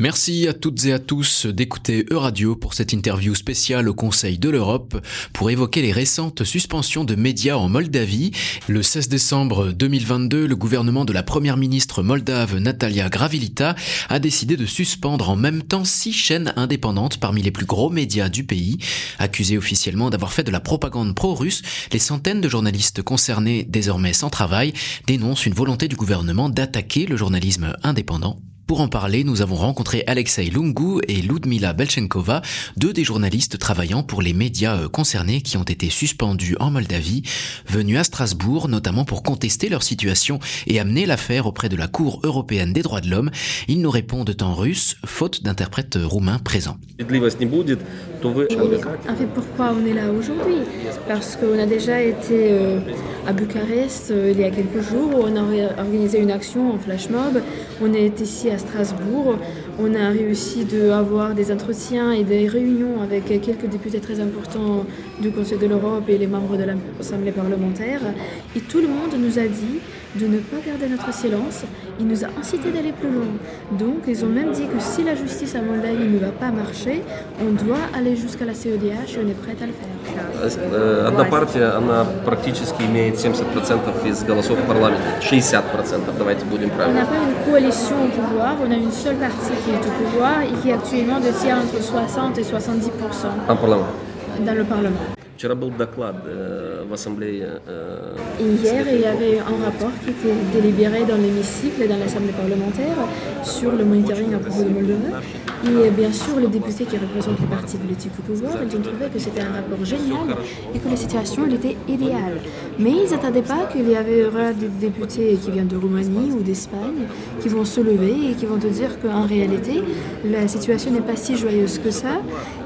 Merci à toutes et à tous d'écouter Euradio pour cette interview spéciale au Conseil de l'Europe pour évoquer les récentes suspensions de médias en Moldavie. Le 16 décembre 2022, le gouvernement de la première ministre moldave Natalia Gravilita a décidé de suspendre en même temps six chaînes indépendantes parmi les plus gros médias du pays. Accusés officiellement d'avoir fait de la propagande pro-russe, les centaines de journalistes concernés, désormais sans travail, dénoncent une volonté du gouvernement d'attaquer le journalisme indépendant. Pour en parler, nous avons rencontré Alexei Lungu et Ludmila Belchenkova, deux des journalistes travaillant pour les médias euh, concernés qui ont été suspendus en Moldavie, venus à Strasbourg notamment pour contester leur situation et amener l'affaire auprès de la Cour européenne des droits de l'homme. Ils nous répondent en russe, faute d'interprètes roumains présents. En fait, pourquoi on est là aujourd'hui? Parce qu'on a déjà été euh, à Bucarest euh, il y a quelques jours, on a organisé une action en flash mob, on est ici à Strasbourg, on a réussi d'avoir des entretiens et des réunions avec quelques députés très importants du Conseil de l'Europe et les membres de l'Assemblée parlementaire, et tout le monde nous a dit de ne pas garder notre silence. Il nous a incité d'aller plus loin. Donc, ils ont même dit que si la justice à Moldavie ne va pas marcher, on doit aller jusqu'à la CEDH et on est prêt à le faire. Одна партия, она практически имеет 70% из голосов в парламенте. 60%, давайте будем On n'a pas une coalition au pouvoir, on a une seule partie qui est au pouvoir et qui actuellement détient entre 60 et 70% En parlement. dans le Parlement. Вчера был доклад Hier, il y avait un rapport qui était délibéré dans l'hémicycle et dans l'Assemblée parlementaire sur le monitoring à propos de Moldova. Et euh, bien sûr, les députés qui représentent les partis politiques au pouvoir, ils ont trouvé que c'était un rapport génial et que la situation était idéale. Mais ils n'attendaient pas qu'il y avait des députés qui viennent de Roumanie ou d'Espagne qui vont se lever et qui vont te dire qu'en réalité, la situation n'est pas si joyeuse que ça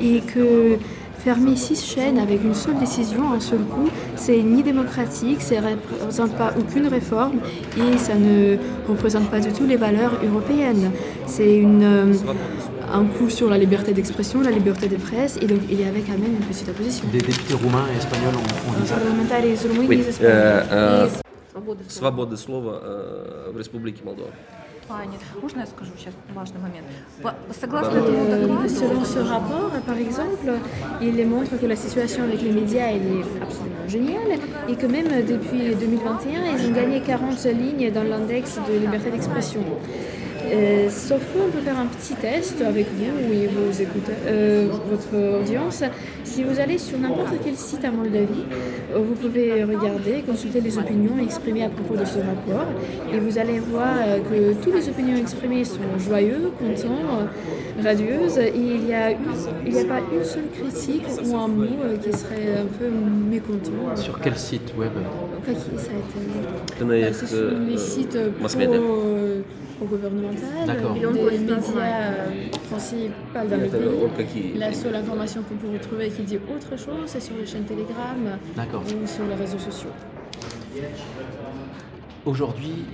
et que Fermer six chaînes avec une seule décision, un seul coup, c'est ni démocratique, ça ne représente pas aucune réforme et ça ne représente pas du tout les valeurs européennes. C'est une, euh, un coup sur la liberté d'expression, la liberté de presse et donc il y avait quand même une petite opposition. Des députés roumains et espagnols ont, ont dit ça. Parlementaires roumains Oui, et espagnols. э, э, Et- свободы слова э, в Республике Молдова. плане, можно я скажу сейчас важный момент? По- Согласно этому Euh, докладу, selon ce rapport, par exemple, il montre que la situation avec les médias elle est absolument géniale et que même depuis 2021, ils ont gagné 40 lignes dans l'index de liberté d'expression. Euh, sauf qu'on peut faire un petit test avec vous et vos écouteurs, euh, votre audience. Si vous allez sur n'importe quel site à Moldavie, euh, vous pouvez regarder, consulter les opinions exprimées à propos de ce rapport et vous allez voir euh, que toutes les opinions exprimées sont joyeux, contents, radieuse et il n'y a, pas une seule critique ou un mot euh, qui serait un peu mécontent. Euh, sur quel site web? Bah, c'est sur les sites pro, euh, gouvernemental, des médias principaux dans le pays. La seule information qu'on peut retrouver qui dit autre chose, c'est sur les chaînes Telegram ou sur les réseaux sociaux. Aujourd'hui,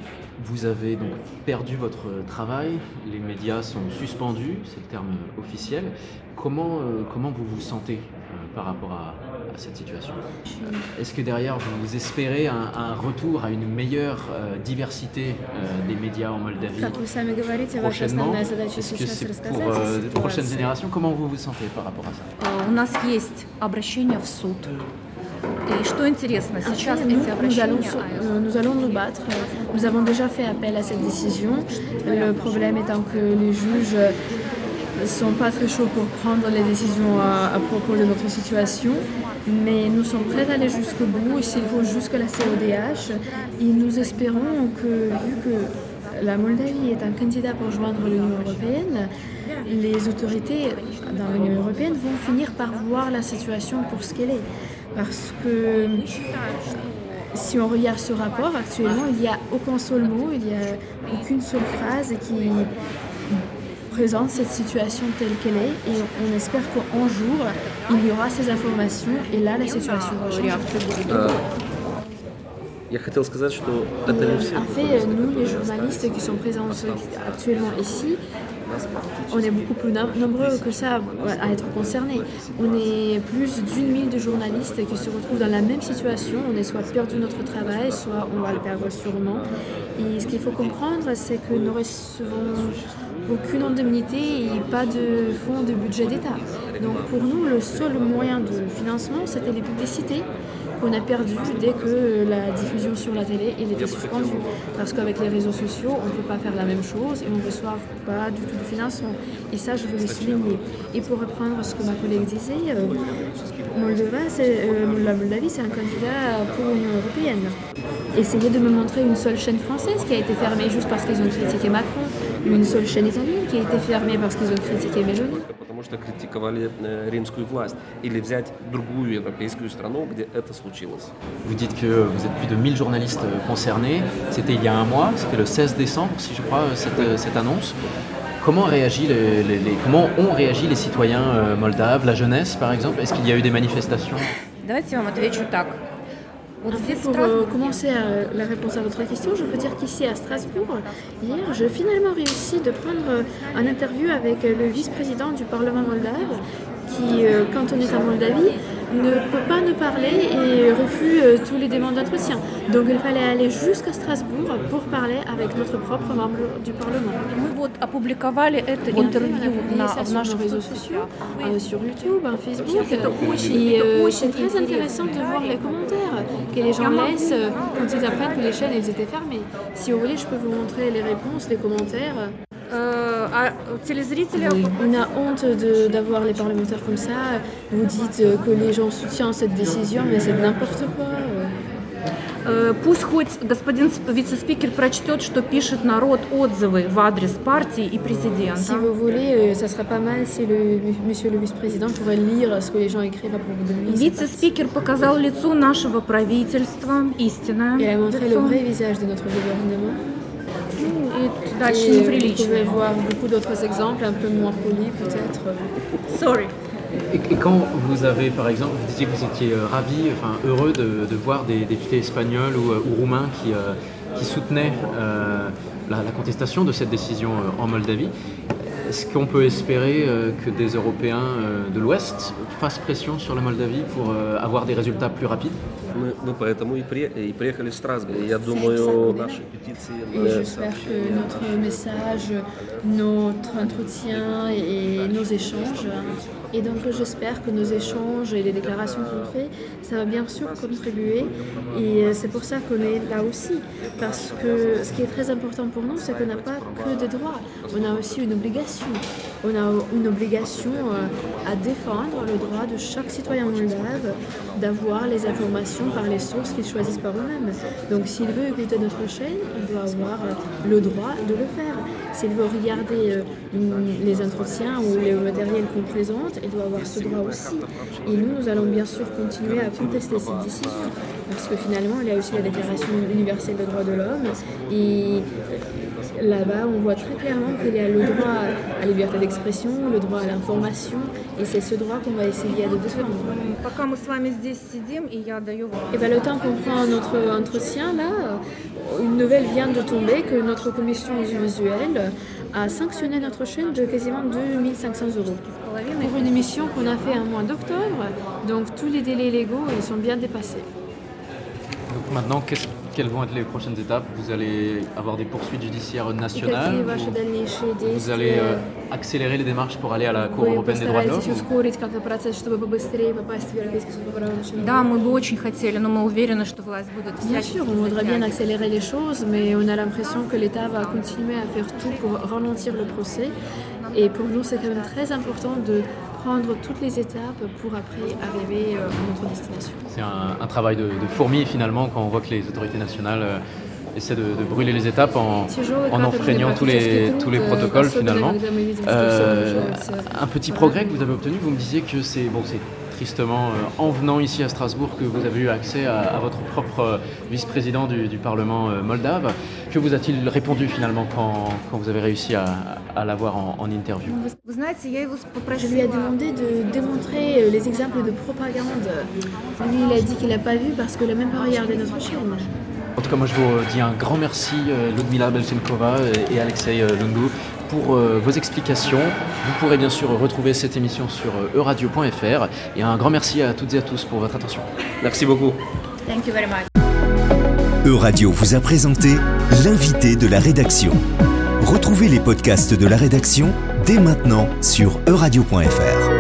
vous avez donc perdu votre travail, les médias sont suspendus, c'est le terme officiel. Comment, euh, comment vous vous sentez euh, par rapport à, cette situation? Est-ce que derrière vous espérez un, retour à une meilleure euh, diversité des médias en Moldavie prochainement? pour les prochaines générations? Comment vous vous sentez par rapport à ça? э, у нас есть обращение в суд. И что интересно, сейчас Après, nous, эти nous обращения... allons, se- euh, nous allons nous battre. Nous avons déjà fait appel à cette décision. Le problème étant que les juges ne sont pas très chauds pour prendre les décisions à, à propos de notre situation. Mais nous sommes prêts à aller jusqu'au bout, et s'il faut jusqu'à la CODH. Et nous espérons que, vu que la Moldavie est un candidat pour joindre l'Union européenne, les autorités dans l'Union européenne vont finir par voir la situation pour ce qu'elle est. Parce que si on regarde ce rapport, actuellement, il n'y a aucun seul mot, il n'y a aucune seule phrase qui présente cette situation telle qu'elle est. Et on espère qu'un jour, il y aura ces informations et là, la situation va changer. Э, Я хотел сказать, что это не все. En fait, nous, les journalistes qui sont présents actuellement ici, on est beaucoup plus nom- nombreux que ça à être concernés. On est plus d'une mille de journalistes qui se retrouvent dans la même situation. On est soit perdu notre travail, soit on va le perdre sûrement. Et ce qu'il faut comprendre, c'est que nous recevons aucune indemnité et pas de fonds de budget d'État. Donc pour nous, le seul moyen de financement, c'était les publicités qu'on a perdu dès que la diffusion sur la télé était suspendue. Parce qu'avec les réseaux sociaux, on ne peut pas faire la même chose et on ne reçoit pas du tout de financement. Et ça, je veux le souligner. Et pour reprendre ce que ma collègue disait, euh, Moldova, c'est, euh, Moldavie, c'est un candidat pour l'Union européenne. Essayez de me montrer une seule chaîne française qui a été fermée juste parce qu'ils ont critiqué Macron, une seule chaîne italienne qui a été fermée parce qu'ils ont critiqué Meloni. Потому что критиковали э, римскую власть. Или взять другую европейскую страну, где это случилось. Vous dites que vous êtes plus de 1000 journalistes euh, concernés. C'était il y a un mois, c'était le 16 décembre, si je crois, euh, cette, euh, cette annonce. Comment, réagit les, les- les- comment ont réagi les citoyens euh, moldaves, la jeunesse par exemple Est-ce qu'il y a eu des manifestations Давайте я вам отвечу так. Pour euh, euh, commencer la réponse à votre question, je peux dire qu'ici à Strasbourg, hier, j'ai finalement réussi de prendre euh, un interview avec le vice-président du Parlement moldave qui, euh, quand on est en Moldavie, ne peut pas nous parler et refuse euh, tous les demandes d'entretien. Donc il fallait aller jusqu'à Strasbourg pour parler avec notre propre membre du Parlement. Мы вот опубликовали это Et après, on a интервью publié на, ça в sur наших nos réseaux соцсетях. sociaux, euh, sur YouTube, en Facebook. Это очень- Et это euh, очень c'est très интересно. intéressant de voir les commentaires que les gens laissent euh, quand ils apprennent que les chaînes elles étaient fermées. Si vous voulez, je peux vous montrer les réponses, les commentaires. Э, а телезрители On a honte de- d'avoir les parlementaires comme ça. Vous dites euh, que les gens soutiennent cette décision, mais c'est n'importe quoi. euh. Э, Пусть хоть господин с- вице-спикер прочтет, что пишет народ отзывы в адрес партии и Si президента. vous voulez, euh, ça serait pas mal si le monsieur le vice-président pourrait lire ce que les gens écrivent à propos de lui. Вице-спикер показал лицо нашего правительства, истинное Il a montré le лицо. vrai visage de notre gouvernement. et d'action Vous pouvez voir beaucoup d'autres exemples, un peu moins polis peut-être. Sorry. Et, quand vous avez, par exemple, vous disiez que vous étiez euh, ravi, enfin heureux de, voir des députés espagnols ou, euh, roumains qui, euh, soutenaient la, contestation de cette décision en Moldavie, est-ce qu'on peut espérer euh, que des Européens euh, de l'Ouest fassent pression sur la Moldavie pour euh, avoir des résultats plus rapides Мы, мы поэтому и, при- и приехали в Страсбург. И Я C'est думаю, ça, наши петиции, Et э, j'espère que notre message, notre entretien et nos échanges, et donc j'espère que nos échanges et les déclarations qu'on fait, ça va bien sûr contribuer. Et c'est pour ça qu'on est là aussi. Parce que ce qui est très important pour nous, c'est qu'on n'a pas que des droits, on a aussi une obligation. On a une obligation euh, à défendre le droit de chaque citoyen moldave d'avoir les informations par les sources qu'ils choisissent par eux-mêmes. Donc s'il veut écouter notre chaîne, il doit avoir euh, le droit de le faire. S'il veut regarder euh, les entretiens ou les matériels qu'on présente, il doit avoir ce droit aussi. Et nous, nous allons bien sûr continuer à contester cette décision parce que finalement, il y a aussi la Déclaration universelle des droits de l'homme, et là-bas, on voit très clairement qu'il y a le droit à la liberté d'expression, le droit à l'information, et c'est ce droit qu'on va essayer de défendre. Et bien, le temps qu'on prend notre entretien, là, une nouvelle vient de tomber que notre commission audiovisuelle a sanctionné notre chaîne de quasiment 2500 euros. Pour une émission qu'on a fait un mois d'octobre, donc tous les délais légaux, ils sont bien dépassés. Maintenant, qu'est-ce quelles vont être les prochaines étapes? Vous allez avoir des poursuites judiciaires nationales vous, vous allez euh, euh, accélérer les démarches pour aller à la Cour européenne des droits de l'homme? Bien sûr, on voudrait bien accélérer les choses, mais on a l'impression que l'État va continuer à faire tout pour ralentir le procès. Et pour nous, c'est quand même très important de prendre toutes les étapes pour après arriver euh, à notre destination. C'est un, travail de, de, fourmi finalement quand on voit que les autorités nationales euh, essaient de, brûler les étapes en, en enfreignant tous les, tous les euh, protocoles finalement. un petit progrès que vous avez obtenu, vous me disiez que c'est bon, tristement euh, en venant ici à Strasbourg que vous avez eu accès à, votre propre euh, vice-président du, Parlement euh, moldave. Que vous a-t-il répondu finalement quand, vous avez réussi à, l'avoir en, interview? Je lui ai demandé de démontrer les exemples de propagande. Lui, il a dit qu'il n'a pas vu parce qu'il n'a même pas regardé notre chaîne. En tout cas, moi je vous dis un grand merci, Ludmila Belchenkova et Alexei Lungu, pour vos explications. Vous pourrez bien sûr retrouver cette émission sur euradio.fr et un grand merci à toutes et à tous pour votre attention. Merci beaucoup. Thank you very much. Euradio vous a présenté l'invité de la rédaction. Retrouvez les podcasts de la rédaction dès maintenant sur euradio.fr.